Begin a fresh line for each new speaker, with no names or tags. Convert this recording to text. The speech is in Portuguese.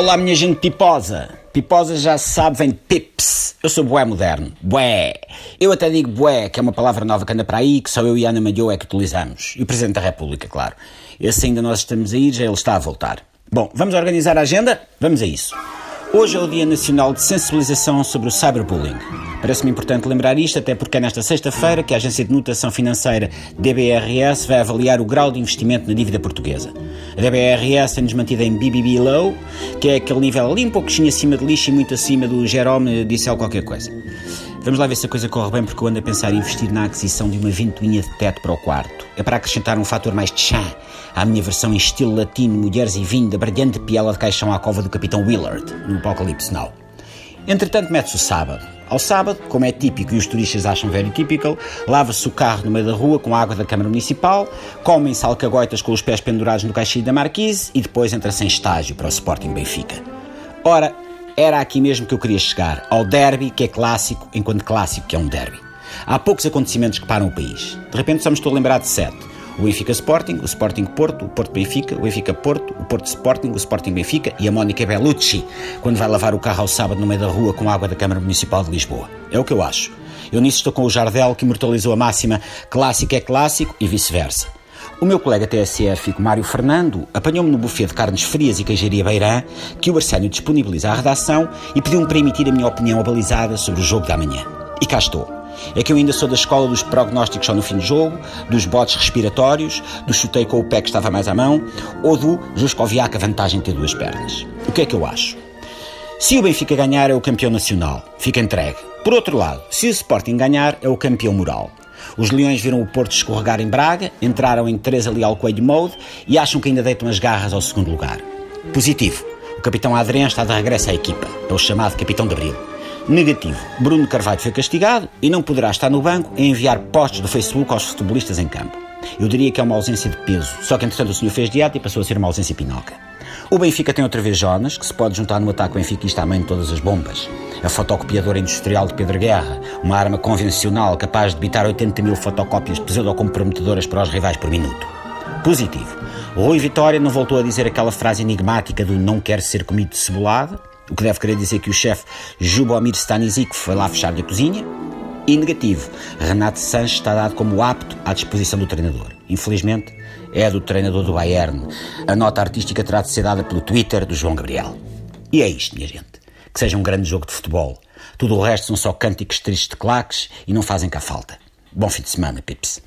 Olá, minha gente piposa. Piposa já se sabe, vem pips. Eu sou bué moderno. Bué. Eu até digo bué, que é uma palavra nova que anda para aí, que só eu e Ana Malhou é que utilizamos. E o Presidente da República, claro. Esse ainda nós estamos a ir, já ele está a voltar. Bom, vamos organizar a agenda? Vamos a isso. Hoje é o Dia Nacional de Sensibilização sobre o Cyberbullying. Parece-me importante lembrar isto, até porque é nesta sexta-feira que a Agência de Notação Financeira DBRS vai avaliar o grau de investimento na dívida portuguesa. A DBRS tem-nos mantido em BBB Low, que é aquele nível ali um pouquinho acima de lixo e muito acima do Jerome disse qualquer coisa. Vamos lá ver se a coisa corre bem, porque eu ando a pensar em investir na aquisição de uma ventoinha de teto para o quarto. É para acrescentar um fator mais chã à minha versão em estilo latino, mulheres e vinho, da brilhante piela de caixão à cova do Capitão Willard, no Apocalipse Now. Entretanto, mete-se o sábado. Ao sábado, como é típico e os turistas acham very typical, lava-se o carro no meio da rua com a água da Câmara Municipal, comem-se alcagoitas com os pés pendurados no caixinho da Marquise e depois entra-se em estágio para o Sporting Benfica. Ora, era aqui mesmo que eu queria chegar, ao derby, que é clássico, enquanto clássico que é um derby. Há poucos acontecimentos que param o país. De repente só me estou a lembrar de sete. O Benfica Sporting, o Sporting Porto, o Porto Benfica, o Benfica Porto, o Porto Sporting, o Sporting Benfica e a Mónica Bellucci, quando vai lavar o carro ao sábado no meio da rua com água da Câmara Municipal de Lisboa. É o que eu acho. Eu nisso estou com o Jardel, que imortalizou a máxima clássico é clássico e vice-versa. O meu colega TSF, Mário Fernando, apanhou-me no buffet de carnes frias e queijaria Beirã, que o Arsénio disponibiliza à redação e pediu-me para emitir a minha opinião abalizada sobre o jogo da manhã. E cá estou. É que eu ainda sou da escola dos prognósticos só no fim do jogo, dos botes respiratórios, do chutei com o pé que estava mais à mão, ou do Juscoviac a vantagem de ter duas pernas. O que é que eu acho? Se o Benfica ganhar é o campeão nacional, fica entregue. Por outro lado, se o Sporting ganhar é o campeão moral. Os Leões viram o Porto escorregar em Braga, entraram em Teresa Leal Coelho Mode e acham que ainda deitam as garras ao segundo lugar. Positivo. O capitão Adrien está de regresso à equipa. É o chamado capitão de Abril. Negativo. Bruno Carvalho foi castigado e não poderá estar no banco a enviar posts do Facebook aos futebolistas em campo. Eu diria que é uma ausência de peso, só que entretanto o senhor fez dieta e passou a ser uma ausência pinoca. O Benfica tem outra vez Jonas, que se pode juntar no ataque benfiquista à mãe de todas as bombas. A fotocopiadora industrial de Pedro Guerra, uma arma convencional capaz de evitar 80 mil fotocópias pseudo-comprometedoras para os rivais por minuto. Positivo. Rui Vitória não voltou a dizer aquela frase enigmática do não quer ser comido de cebolada, o que deve querer dizer que o chefe Jubomir Stanisic foi lá fechar-lhe a cozinha. E negativo, Renato Sanches está dado como apto à disposição do treinador. Infelizmente, é do treinador do Bayern. A nota artística terá de ser dada pelo Twitter do João Gabriel. E é isto, minha gente. Que seja um grande jogo de futebol. Tudo o resto são só cânticos tristes de claques e não fazem cá falta. Bom fim de semana, Pips.